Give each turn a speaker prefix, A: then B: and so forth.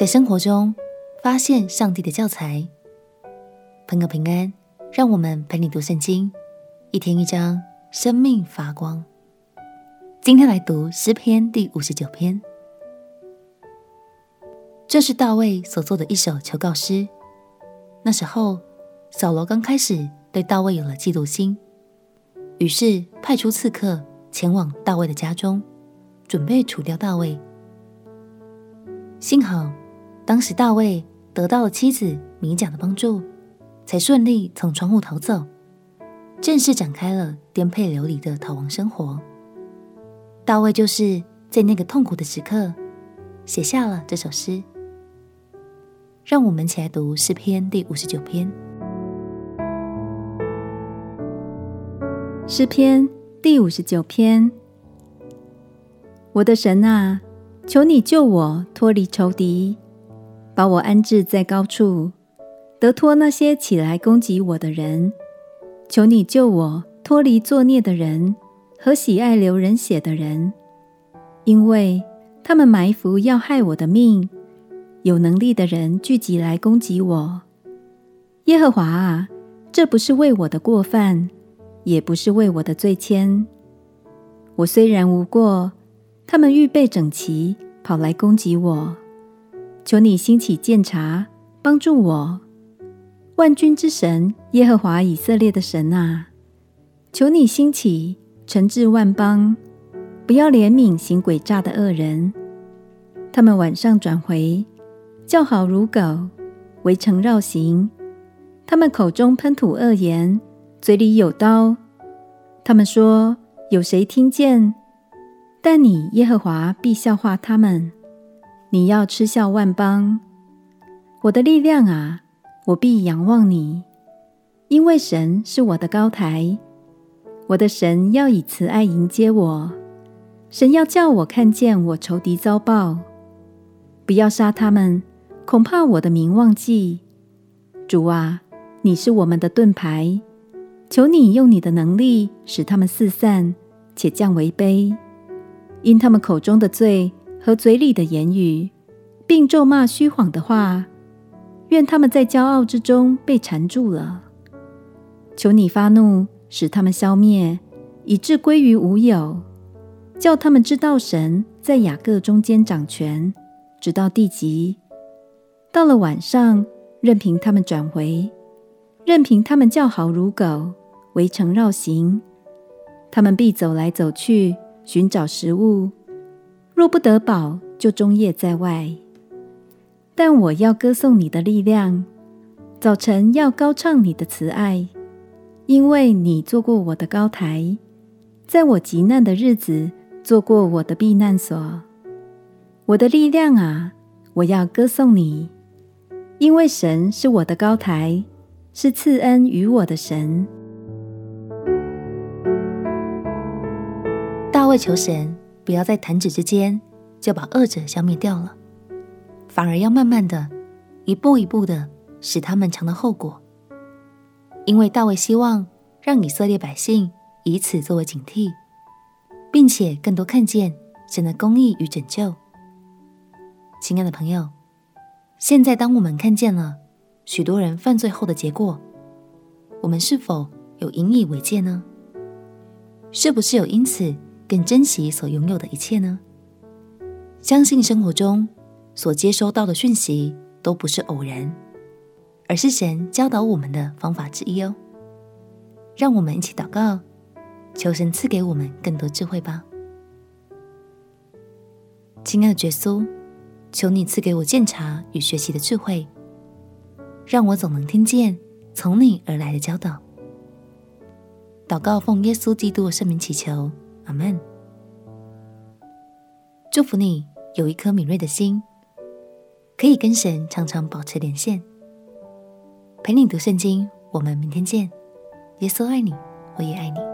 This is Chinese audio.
A: 在生活中发现上帝的教材。朋友平安，让我们陪你读圣经，一天一章，生命发光。今天来读诗篇第五十九篇，这是大卫所作的一首求告诗。那时候，扫罗刚开始对大卫有了嫉妒心，于是派出刺客前往大卫的家中，准备除掉大卫。幸好，当时大卫得到了妻子米甲的帮助，才顺利从窗户逃走，正式展开了颠沛流离的逃亡生活。大卫就是在那个痛苦的时刻，写下了这首诗。让我们一起来读诗篇第五十九篇。
B: 诗篇第五十九篇，我的神啊！求你救我脱离仇敌，把我安置在高处，得脱那些起来攻击我的人。求你救我脱离作孽的人和喜爱流人血的人，因为他们埋伏要害我的命。有能力的人聚集来攻击我。耶和华啊，这不是为我的过犯，也不是为我的罪愆。我虽然无过。他们预备整齐，跑来攻击我。求你兴起鉴察，帮助我。万军之神耶和华以色列的神啊，求你兴起，惩治万邦，不要怜悯行诡诈的恶人。他们晚上转回，叫好如狗，围城绕行。他们口中喷吐恶言，嘴里有刀。他们说：有谁听见？但你耶和华必笑话他们，你要嗤笑万邦。我的力量啊，我必仰望你，因为神是我的高台。我的神要以慈爱迎接我，神要叫我看见我仇敌遭报。不要杀他们，恐怕我的名忘记。主啊，你是我们的盾牌，求你用你的能力使他们四散，且降为卑。因他们口中的罪和嘴里的言语，并咒骂虚谎的话，愿他们在骄傲之中被缠住了。求你发怒，使他们消灭，以致归于无有，叫他们知道神在雅各中间掌权，直到地极。到了晚上，任凭他们转回，任凭他们叫好如狗，围城绕行，他们必走来走去。寻找食物，若不得饱，就终夜在外。但我要歌颂你的力量，早晨要高唱你的慈爱，因为你做过我的高台，在我急难的日子做过我的避难所。我的力量啊，我要歌颂你，因为神是我的高台，是赐恩于我的神。
A: 大卫求神不要在弹指之间就把恶者消灭掉了，反而要慢慢的、一步一步的使他们尝到后果。因为大卫希望让以色列百姓以此作为警惕，并且更多看见神的公义与拯救。亲爱的朋友，现在当我们看见了许多人犯罪后的结果，我们是否有引以为戒呢？是不是有因此更珍惜所拥有的一切呢？相信生活中所接收到的讯息都不是偶然，而是神教导我们的方法之一哦。让我们一起祷告，求神赐给我们更多智慧吧。亲爱的耶稣，求你赐给我鉴察与学习的智慧，让我总能听见从你而来的教导。祷告奉耶稣基督的圣名祈求。阿门。祝福你有一颗敏锐的心，可以跟神常常保持连线。陪你读圣经，我们明天见。耶稣爱你，我也爱你。